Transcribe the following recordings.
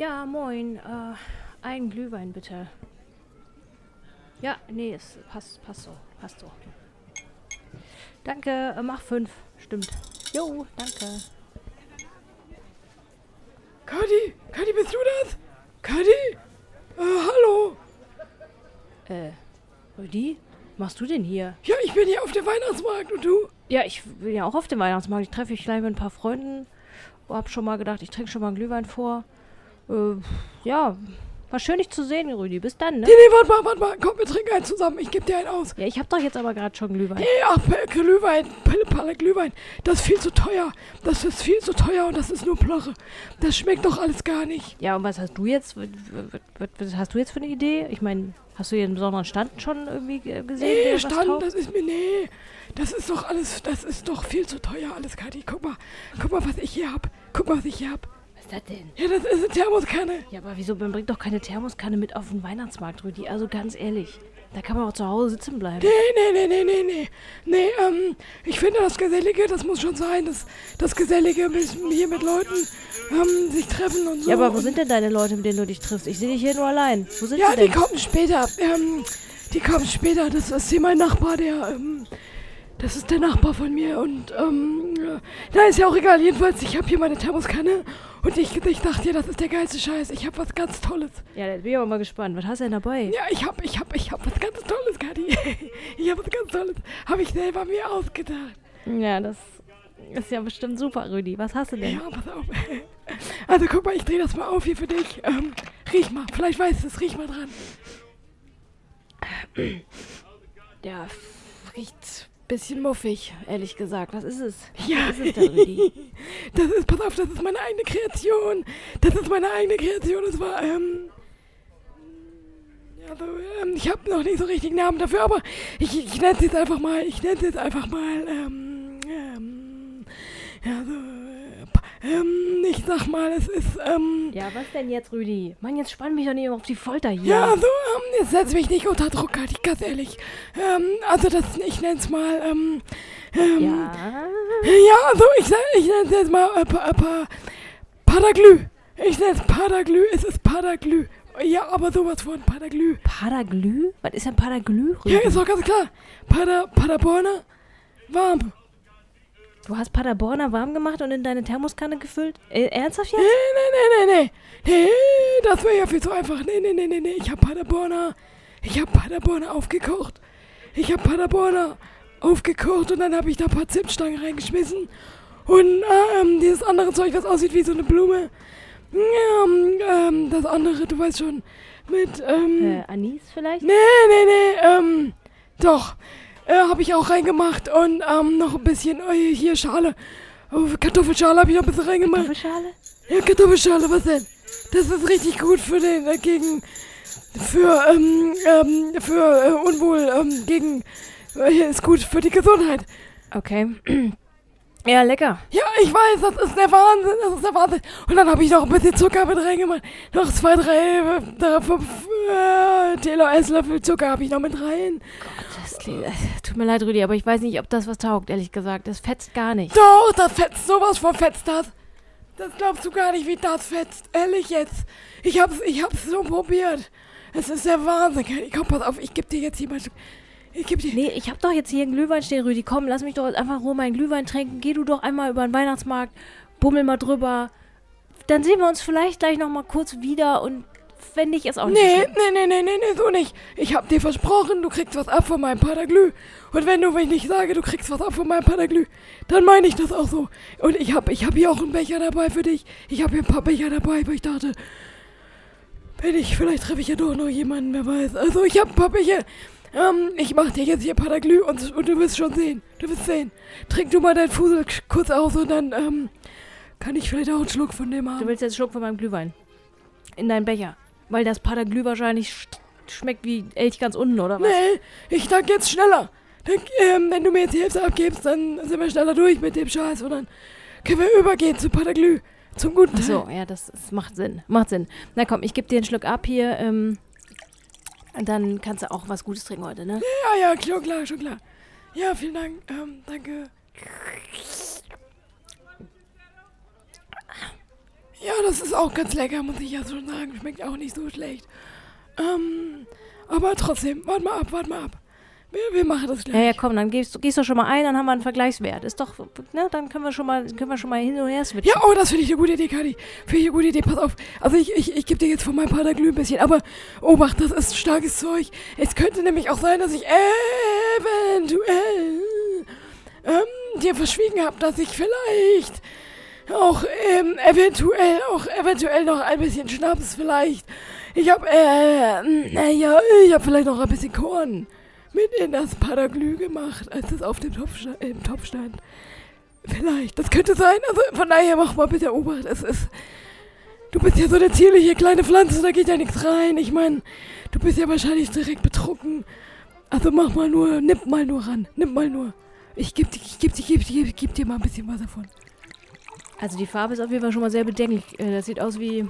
Ja, moin. Äh, ein Glühwein bitte. Ja, nee, es passt, passt so, passt so. Danke, äh, mach fünf. Stimmt. Jo, danke. Kadi, Kadi, bist du das? Kadi? Äh, hallo? Äh? Was machst du denn hier? Ja, ich bin hier auf dem Weihnachtsmarkt und du? Ja, ich bin ja auch auf dem Weihnachtsmarkt. Ich treffe mich gleich mit ein paar Freunden. Hab schon mal gedacht, ich trinke schon mal einen Glühwein vor. Äh, ja, war schön, dich zu sehen, Rüdi. Bis dann, ne? Nee, nee, warte mal, warte mal. Komm, wir trinken einen zusammen. Ich geb dir einen aus. Ja, ich hab doch jetzt aber gerade schon Glühwein. Nee, ach, Glühwein, Pille, Palle, Glühwein. Das ist viel zu teuer. Das ist viel zu teuer und das ist nur Plörre. Das schmeckt doch alles gar nicht. Ja, und was hast du jetzt? Was hast du jetzt für eine Idee? Ich meine, hast du hier einen besonderen Stand schon irgendwie ge- gesehen? Nee, Stand, das ist mir, nee. Das ist doch alles, das ist doch viel zu teuer alles, Kadi. Guck mal, guck mal, was ich hier hab. Guck mal, was ich hier hab. Ist das denn? Ja, das ist eine Thermoskanne. Ja, aber wieso? Man bringt doch keine Thermoskanne mit auf den Weihnachtsmarkt, Rüdi. Also ganz ehrlich. Da kann man auch zu Hause sitzen bleiben. Nee, nee, nee, nee, nee, nee. Nee, ähm, ich finde das Gesellige, das muss schon sein. Das, das Gesellige mit, hier mit Leuten ähm, sich treffen und so. Ja, aber wo sind denn deine Leute, mit denen du dich triffst? Ich sehe dich hier nur allein. Wo sind Ja, die denn? kommen später. Ähm, die kommen später. Das ist hier mein Nachbar, der, ähm, das ist der Nachbar von mir und, ähm, äh, na, ist ja auch egal. Jedenfalls, ich habe hier meine Thermoskanne und ich, ich dachte dir, das ist der geilste Scheiß. Ich habe was ganz Tolles. Ja, da bin ich aber mal gespannt. Was hast du denn dabei? Ja, ich habe, ich habe, ich habe was ganz Tolles, Kadi. ich habe was ganz Tolles. Habe ich selber mir ausgedacht. Ja, das ist ja bestimmt super, Rüdi. Was hast du denn? Ja, pass auf. Also guck mal, ich drehe das mal auf hier für dich. Ähm, riech mal, vielleicht weißt du es, riech mal dran. Der riecht bisschen muffig, ehrlich gesagt. Was ist es? Ja. Was ist es denn? Das ist, pass auf, das ist meine eigene Kreation. Das ist meine eigene Kreation. Das war, ähm. Also, ähm, ich habe noch nicht so richtig Namen dafür, aber ich, ich nenne es jetzt einfach mal, ich nenne es jetzt einfach mal, ähm, ähm, ja, so, ähm, ich sag mal, es ist, ähm, Ja, was denn jetzt, Rüdi? Mann, jetzt spann mich doch nicht auf die Folter hier. ja, so, ähm, jetzt setz mich nicht unter Druck, halt, ich ganz ehrlich. Ähm, also das, ich nenne es mal, ähm, ähm, Ja. Ja, also ich, ich nenne es jetzt mal äh, pa, pa, Padaglü. Ich nenne es Padaglü, es ist Padaglü. Ja, aber sowas von Padaglü. Padaglü? Was ist denn Padaglü, Rüdi? Ja, ist doch ganz klar. Pada, Paderborner, warm. Du hast Paderborner warm gemacht und in deine Thermoskanne gefüllt? Äh, ernsthaft Nee, jetzt? nee, nee, nee, nee. Nee, das wäre ja viel zu einfach. Nee, nee, nee, nee, nee. Ich hab Paderborner, ich hab Paderborner aufgekocht. Ich hab Paderborner aufgekocht und dann habe ich da ein paar Zimtstangen reingeschmissen. Und ähm, dieses andere Zeug, was aussieht wie so eine Blume. Ähm, ähm, das andere, du weißt schon, mit, ähm, Äh, Anis vielleicht? nee, nee, nee, ähm, doch, äh, habe ich auch reingemacht und, ähm, noch ein bisschen, äh, hier Schale, oh, Kartoffelschale habe ich noch ein bisschen reingemacht. Kartoffelschale? Ja, Kartoffelschale, was denn? Das ist richtig gut für den, äh, gegen, für, ähm, ähm, für äh, Unwohl, ähm, gegen, äh, ist gut für die Gesundheit. Okay. ja, lecker. Ja, ich weiß, das ist der Wahnsinn, das ist der Wahnsinn. Und dann habe ich noch ein bisschen Zucker mit reingemacht. Noch zwei, drei, äh, drei fünf äh, Teelöffel, Zucker habe ich noch mit rein. Klingt, äh, tut mir leid, Rüdi, aber ich weiß nicht, ob das was taugt, ehrlich gesagt. Das fetzt gar nicht. Doch, das fetzt, sowas von fetzt das. Das glaubst du gar nicht, wie das fetzt. Ehrlich jetzt. Ich hab's, ich hab's so probiert. Es ist der Wahnsinn. Komm, pass auf, ich geb dir jetzt hier mal... Ich geb dir... Nee, ich hab doch jetzt hier einen Glühwein stehen, Rüdi. Komm, lass mich doch einfach nur meinen Glühwein trinken. Geh du doch einmal über den Weihnachtsmarkt, bummel mal drüber. Dann sehen wir uns vielleicht gleich noch mal kurz wieder und wenn nicht, ist auch nicht so Nee, schlimm. nee, nee, nee, nee, nee, so nicht. Ich hab dir versprochen, du kriegst was ab von meinem Padaglü. Und wenn du, wenn ich nicht sage, du kriegst was ab von meinem Padaglü, dann meine ich das auch so. Und ich hab, ich hab hier auch einen Becher dabei für dich. Ich hab hier ein paar Becher dabei, weil ich dachte, wenn ich, vielleicht treffe ich ja doch noch jemanden, wer weiß. Also ich hab ein paar Becher. Ähm, ich mach dir jetzt hier Padaglü und, und du wirst schon sehen. Du wirst sehen. Trink du mal deinen Fusel kurz aus und dann, ähm, kann ich vielleicht auch einen Schluck von dem Du haben. willst jetzt einen Schluck von meinem Glühwein. In deinen Becher. Weil das Padaglü wahrscheinlich sch- schmeckt wie Elch ganz unten, oder was? Nee, ich dank jetzt schneller. Dann, ähm, wenn du mir jetzt die Hälfte abgibst, dann sind wir schneller durch mit dem Scheiß und dann können wir übergehen zu Padaglü. Zum guten Teil. so, ja, das, das macht Sinn. Macht Sinn. Na komm, ich geb dir einen Schluck ab hier. Ähm, dann kannst du auch was Gutes trinken heute, ne? Ja, ja, schon klar, schon klar. Ja, vielen Dank. Ähm, danke. Ja, das ist auch ganz lecker, muss ich ja schon sagen. Schmeckt auch nicht so schlecht. Ähm, aber trotzdem, warte mal ab, warte mal ab. Wir, wir machen das gleich. Ja, ja, komm, dann gehst, gehst du schon mal ein, dann haben wir einen Vergleichswert. Ist doch, ne, dann können wir schon mal, können wir schon mal hin und her switchen. Ja, oh, das finde ich eine gute Idee, Kadi. Finde ich eine gute Idee. Pass auf. Also ich, ich, ich gebe dir jetzt von meinem Paderglüh ein bisschen. Aber, Obacht, das ist starkes Zeug. Es könnte nämlich auch sein, dass ich eventuell ähm, dir verschwiegen habe, dass ich vielleicht auch ähm, eventuell, auch eventuell noch ein bisschen Schnaps vielleicht. Ich habe, äh, naja, ich habe vielleicht noch ein bisschen Korn mit in das Paraglü gemacht, als es auf dem Topf, im Topf stand. Vielleicht, das könnte sein. Also von daher mach mal bitte Obacht. Es ist. Du bist ja so eine zierliche kleine Pflanze, da geht ja nichts rein. Ich meine, du bist ja wahrscheinlich direkt betrunken. Also mach mal nur, nimm mal nur ran. Nimm mal nur. Ich geb, dir- ich geb, dir- geb, dir- geb dir mal ein bisschen was davon. Also die Farbe ist auf jeden Fall schon mal sehr bedenklich. Äh, Das sieht aus wie.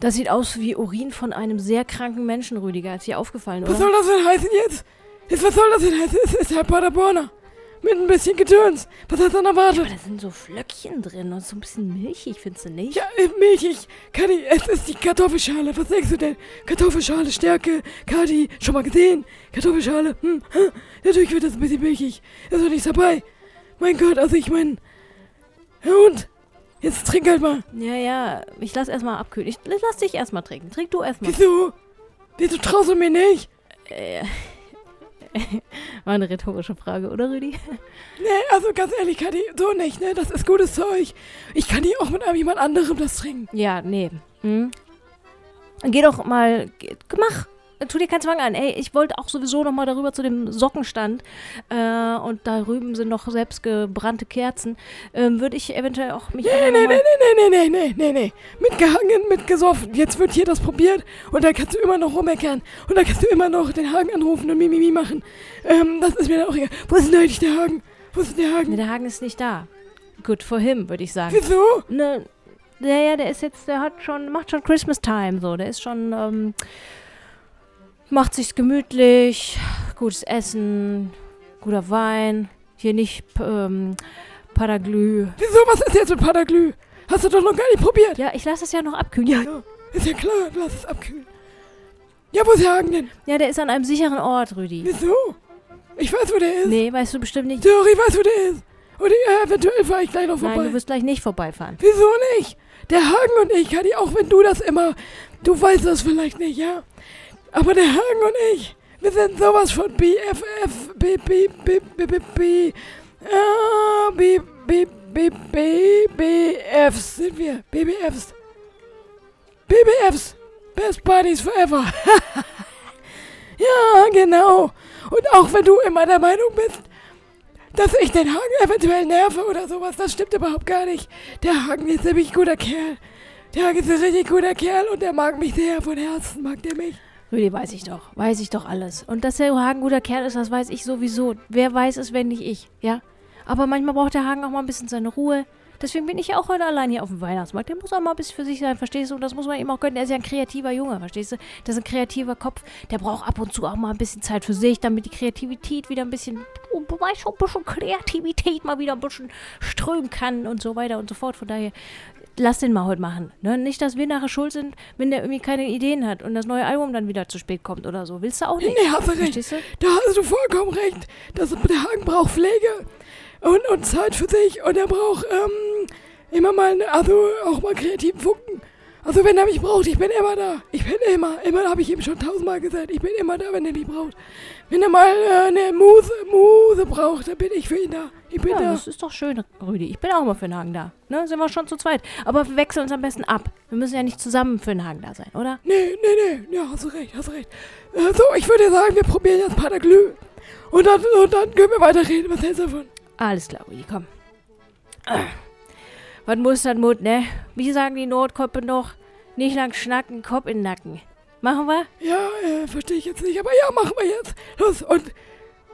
Das sieht aus wie Urin von einem sehr kranken Menschen, Rüdiger. Ist dir aufgefallen, Was oder? soll das denn heißen jetzt? jetzt was soll das denn heißen? Es ist halt Paderborner. Mit ein bisschen Gedöns. Was hast du denn Aber erwartet? da sind so Flöckchen drin und so ein bisschen milchig, findest du nicht? Ja, äh, milchig. Kadi, es ist die Kartoffelschale. Was denkst du denn? Kartoffelschale, Stärke. Kadi, schon mal gesehen? Kartoffelschale. Hm, hm. Natürlich wird das ein bisschen milchig. Ist doch nichts dabei. Mein Gott, also ich mein... Ja und? Jetzt trink halt mal. Ja, ja, ich lass erstmal abkühlen. Ich lass dich erstmal trinken. Trink du erstmal. Wieso? Wieso traust du mir nicht? Äh, war eine rhetorische Frage, oder Rüdi? Nee, also ganz ehrlich, Kadi, so nicht, ne? Das ist gutes Zeug. Ich kann hier auch mit einem jemand anderem das trinken. Ja, nee. Hm? Dann Geh doch mal. Geh, mach. Tu dir keinen Zwang an. Ey, ich wollte auch sowieso noch mal darüber zu dem Sockenstand. Äh, und da drüben sind noch selbstgebrannte Kerzen. Ähm, Würde ich eventuell auch mich. Nee, noch nee, mal- nee, nee, nee, nee, nee, nee. Mitgehangen, mitgesoffen. Jetzt wird hier das probiert und dann kannst du immer noch rummeckern. Und dann kannst du immer noch den Hagen anrufen und Mimimi machen. Ähm, das ist mir dann auch egal. Wo ist denn eigentlich der Hagen? Wo ist denn der Nee, Hagen? der Hagen ist nicht da. Good for him, würde ich sagen. Wieso? Ne, der, ja, der ist jetzt, der hat schon, macht schon Christmas Time, so. Der ist schon, ähm, macht sich's gemütlich, gutes Essen, guter Wein. Hier nicht, ähm, Paraglü. Wieso? Was ist jetzt mit Padaglü? Hast du doch noch gar nicht probiert. Ja, ich lasse es ja noch abkühlen. Ja, Ja, ist ja klar, lass es abkühlen. Ja, wo ist der Hagen denn? ja, der ist an einem sicheren Ort, Rüdi. Wieso? Ich weiß, wo der ist. Nee, weißt du bestimmt nicht. Theorie weiß, wo der ist. Und ich, äh, eventuell fahre ich gleich noch vorbei. Nein, du wirst gleich nicht vorbeifahren. Wieso nicht? Der Hagen und ich, Kadi, auch wenn du das immer, du weißt das vielleicht nicht, ja? Aber der Hagen und ich, wir sind sowas von BFF, B, B, B, B, B, B, ah, B, B, B, B, BFs sind wir, BBFs. BBFs, Best Buddies Forever. ja, genau. Und auch wenn du immer der Meinung bist, dass ich den Hagen eventuell nerve oder sowas, das stimmt überhaupt gar nicht. Der Hagen ist nämlich ein guter Kerl. Der Hagen ist ein richtig guter Kerl und der mag mich sehr von Herzen, mag der mich. Rüdi, weiß ich doch. Weiß ich doch alles. Und dass der Hagen guter Kerl ist, das weiß ich sowieso. Wer weiß es, wenn nicht ich, ja? Aber manchmal braucht der Hagen auch mal ein bisschen seine Ruhe. Deswegen bin ich ja auch heute allein hier auf dem Weihnachtsmarkt. Der muss auch mal ein bisschen für sich sein, verstehst du? Und das muss man ihm auch gönnen. Der ist ja ein kreativer Junge, verstehst du? Der ist ein kreativer Kopf. Der braucht ab und zu auch mal ein bisschen Zeit für sich, damit die Kreativität wieder ein bisschen, oh, weißt du, ein bisschen Kreativität mal wieder ein bisschen strömen kann und so weiter und so fort. Von daher, lass den mal heute machen. Ne? Nicht, dass wir nachher schuld sind, wenn der irgendwie keine Ideen hat und das neue Album dann wieder zu spät kommt oder so. Willst du auch nicht? Nee, hast du recht. Verstehst du? Da hast du vollkommen recht. Das, der Hagen braucht Pflege und, und Zeit für sich und er braucht ähm, immer mal, also auch mal kreativen Funken. Also wenn er mich braucht, ich bin immer da. Ich bin immer, immer habe ich ihm schon tausendmal gesagt, ich bin immer da, wenn er mich braucht. Wenn er mal äh, eine Muse, Muse braucht, dann bin ich für ihn da. Ich bin Ja, da. das ist doch schön, Rüdi. Ich bin auch mal für den Hagen da. Ne? Sind wir schon zu zweit. Aber wir wechseln uns am besten ab. Wir müssen ja nicht zusammen für den Hagen da sein, oder? Nee, nee, nee, ja, hast du recht, hast du recht. Äh, so, ich würde sagen, wir probieren jetzt Pataglü. Und dann, und dann können wir weiterreden. Was hältst du davon? Alles klar, Rüdi, komm. Was muss dann Mut, ne? Wie sagen die Notkoppe noch? Nicht lang schnacken, Kopf in den Nacken. Machen wir? Ja, äh, verstehe ich jetzt nicht, aber ja, machen wir jetzt. Los, und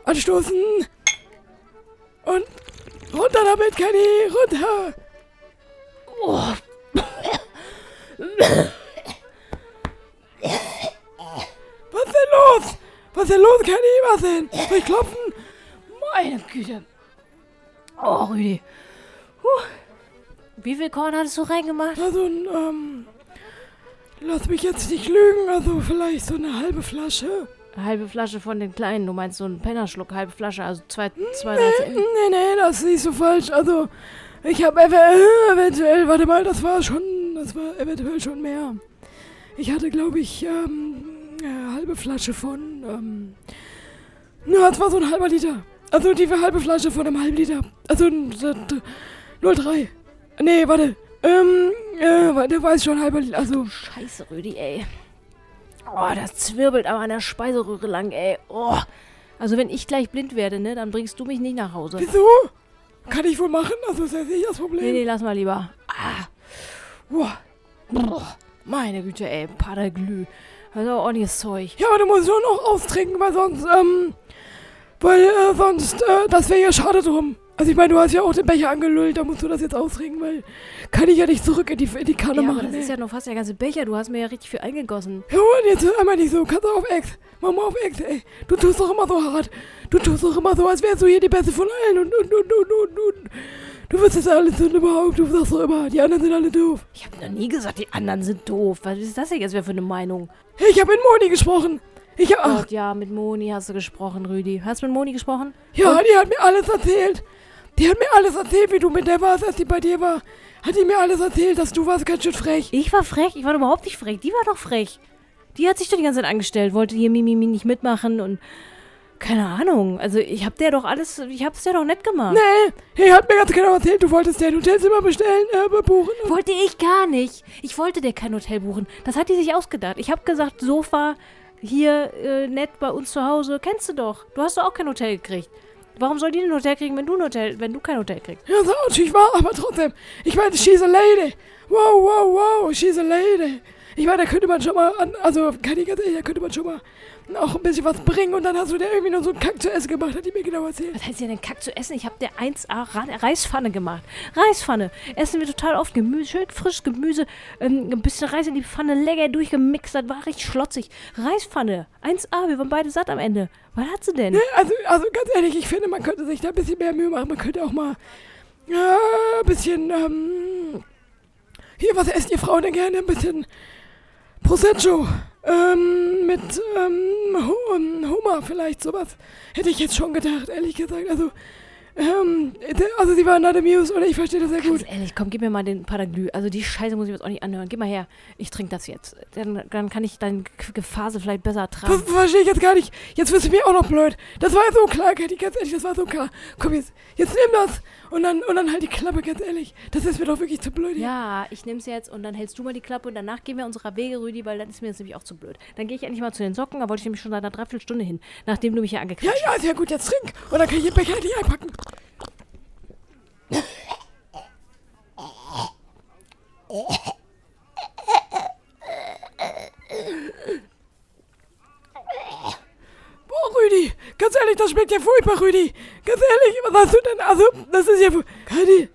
anstoßen. Und runter damit, Kenny, runter. Oh. Was ist denn los? Was ist denn los, Kenny? Was denn? Soll ich klopfen? Meine Güte. Oh, Rüdi. Puh. Wie viel Korn hattest du reingemacht? Also, ähm, lass mich jetzt nicht lügen, also vielleicht so eine halbe Flasche. Eine halbe Flasche von den kleinen. Du meinst so einen Pennerschluck, halbe Flasche, also zwei, zwei, drei Nee, Zentner. nee, nee, das ist nicht so falsch. Also, ich habe ev eventuell, warte mal, das war schon, das war eventuell schon mehr. Ich hatte, glaube ich, ähm, eine halbe Flasche von, ähm, na, das war so ein halber Liter. Also die halbe Flasche von einem halben Liter. Also ein d- d- 0,3. Nee, warte. Ähm, äh, warte, der weiß schon halber. Also, Scheiße, Rüdi, ey. Oh, das zwirbelt aber an der Speiseröhre lang, ey. Oh. Also wenn ich gleich blind werde, ne, dann bringst du mich nicht nach Hause. wieso? Kann ich wohl machen? Also, ist ja nicht das Problem. Nee, nee, lass mal lieber. Ah. Boah. Boah. Meine Güte, ey. Paderglü. Aber ordentliches Zeug. Ja, aber du musst schon noch austrinken, weil sonst, ähm, weil äh, sonst, äh, das wäre ja schade drum. Also ich meine, du hast ja auch den Becher angelüllt, da musst du das jetzt austrinken, weil kann ich ja nicht zurück in die, in die Kanne Ja, aber machen. das ey. ist ja noch fast der ganze Becher. Du hast mir ja richtig viel eingegossen. Ja, und jetzt hör einmal nicht so, kannst du auf Ex. Mach mal auf Ex, ey. Du tust doch immer so hart. Du tust doch immer so, als wärst du hier die Beste von allen und, und, und, und, und, und. Du wirst das alles und überhaupt, du sagst doch immer, die anderen sind alle doof. Ich habe noch nie gesagt, die anderen sind doof. Was ist das denn jetzt für eine Meinung? Ich habe mit Moni gesprochen. Ich hab, ach, Gott, ja, mit Moni hast du gesprochen, Rüdi. Hast du mit Moni gesprochen? Ja, die hat mir alles erzählt. Die hat mir alles erzählt, wie du mit der warst, als die bei dir war. Hat die mir alles erzählt, dass du warst ganz schön frech. Ich war frech. Ich war überhaupt nicht frech. Die war doch frech. Die hat sich doch die ganze Zeit angestellt, wollte hier Mimimi nicht mitmachen und keine Ahnung. Also ich hab der doch alles, ich hab's der doch nett gemacht. Nee, die hat mir ganz genau erzählt, du wolltest dir ein Hotelzimmer bestellen, äh, buchen. Wollte ich gar nicht. Ich wollte dir kein Hotel buchen. Das hat die sich ausgedacht. Ich hab gesagt, Sofa hier äh, nett bei uns zu Hause. Kennst du doch. Du hast doch auch kein Hotel gekriegt. Warum soll die ein Hotel kriegen, wenn du ein Hotel, wenn du kein Hotel kriegst? Ja, so natürlich wahr, aber trotzdem. Ich meine, she's a lady. Wow, wow, wow, she's a lady. Ich meine, da könnte man schon mal, an, also kann ich ganz ehrlich, da könnte man schon mal auch ein bisschen was bringen und dann hast du dir irgendwie nur so einen Kack zu essen gemacht, hat die mir genau erzählt. Was heißt denn Kack zu essen? Ich hab der 1A Ra Reispfanne gemacht. Reispfanne. Essen wir total oft Gemüse, schön frisches Gemüse, ähm, ein bisschen Reis in die Pfanne, lecker durchgemixt, das war richtig schlotzig. Reispfanne. 1A, wir waren beide satt am Ende. Was hat sie denn? Also, also ganz ehrlich, ich finde, man könnte sich da ein bisschen mehr Mühe machen. Man könnte auch mal ja, ein bisschen, ähm, hier, was essen die Frauen denn gerne? Ein bisschen Prosecco. Ähm, mit, ähm, Hu- Hummer vielleicht, sowas. Hätte ich jetzt schon gedacht, ehrlich gesagt. Also, ähm, also sie waren not amused und ich verstehe das sehr gut. Ganz ehrlich, komm, gib mir mal den Padaglü. Also die Scheiße muss ich mir jetzt auch nicht anhören. Gib mal her. Ich trinke das jetzt. Dann, dann kann ich dein G- Gefase vielleicht besser Das tragen. verstehe ich jetzt gar nicht. Jetzt wirst du mir auch noch blöd. Das war so klar, Kathi, ganz ehrlich, das war so klar. Komm jetzt, jetzt nimm das. Und dann, und dann halt die Klappe, ganz ehrlich. Das ist mir doch wirklich zu blöd. hier. Ja, ich nehm's jetzt und dann hältst du mal die Klappe und danach gehen wir unserer Wege, Rüdi, weil dann ist mir das nämlich auch zu blöd. Dann gehe ich endlich mal zu den Socken, da wollte ich nämlich schon seit einer Dreiviertelstunde hin, nachdem du mich hier Ja, angequatscht hast. ja, ist ja gut, jetzt trink. Und dann kann ich den Becher nicht einpacken. Boah, Rüdi, ganz ehrlich, das schmeckt ja furchtbar, Rüdi. Ganz ehrlich, was hast du denn? Also, das ist ja... Kathi,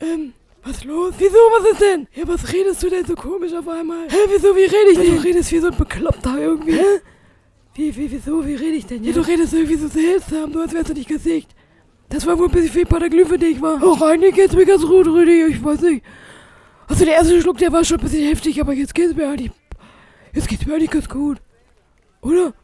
ähm, was los? Wieso, was ist denn? Ja, was redest du denn so komisch auf einmal? Hä, wieso, wie rede ich denn? Du redest wie so ein Bekloppter irgendwie. Hä? Wie, wie, wieso, wie rede ich denn jetzt? Ja, du redest irgendwie so seltsam, du als wärst du nicht gesiegt. Das war wohl ein bisschen viel Pataglü für dich, war. Auch eigentlich geht's mir ganz gut, Rüdi, ich weiß nicht. Also der erste Schluck, der war schon ein bisschen heftig, aber jetzt geht's mir eigentlich... Jetzt geht's mir eigentlich ganz gut. Oder?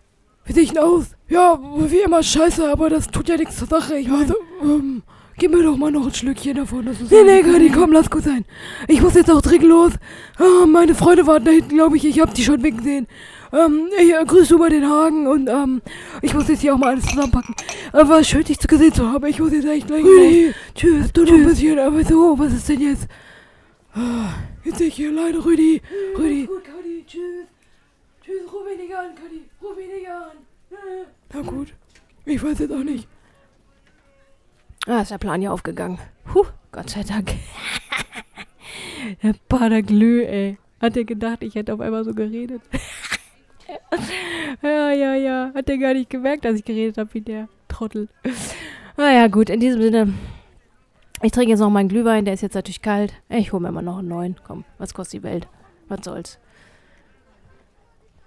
Wie sehe ich denn aus? Ja, wie immer scheiße, aber das tut ja nichts zur Sache. Ich weiß, ähm, gib mir doch mal noch ein Schlückchen davon. Das ist nee, nee, Kati, komm, lass gut sein. Ich muss jetzt auch dringend los. Ah, meine Freunde warten da hinten, glaube ich. Ich hab die schon winken sehen. Ähm, ich, äh, grüß du mal den Hagen und, ähm, ich muss jetzt hier auch mal alles zusammenpacken. Aber war schön, dich zu gesehen zu haben. Ich muss jetzt echt gleich los. Tschüss, du noch ein bisschen, aber so, was ist denn jetzt? Ah, jetzt sehe ich hier leider Rüdi. Rüdi. Gut, Kati, tschüss. Tschüss, ruf mich nicht an, Kati. Ruf mich nicht an. Na gut. Ich weiß jetzt auch nicht. Ah, ist der Plan ja aufgegangen. Puh, Gott sei Dank. der Padaglü, ey. Hat er gedacht, ich hätte auf einmal so geredet. ja, ja, ja. Hat er gar nicht gemerkt, dass ich geredet habe wie der Trottel. Naja, gut, in diesem Sinne. Ich trinke jetzt noch meinen Glühwein, der ist jetzt natürlich kalt. Ich hole mir mal noch einen neuen. Komm, was kostet die Welt? Was soll's?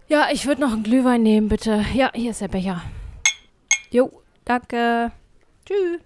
Ja, ich würde noch einen Glühwein nehmen, bitte. Ja, hier ist der Becher. Jo, danke. Tschüss.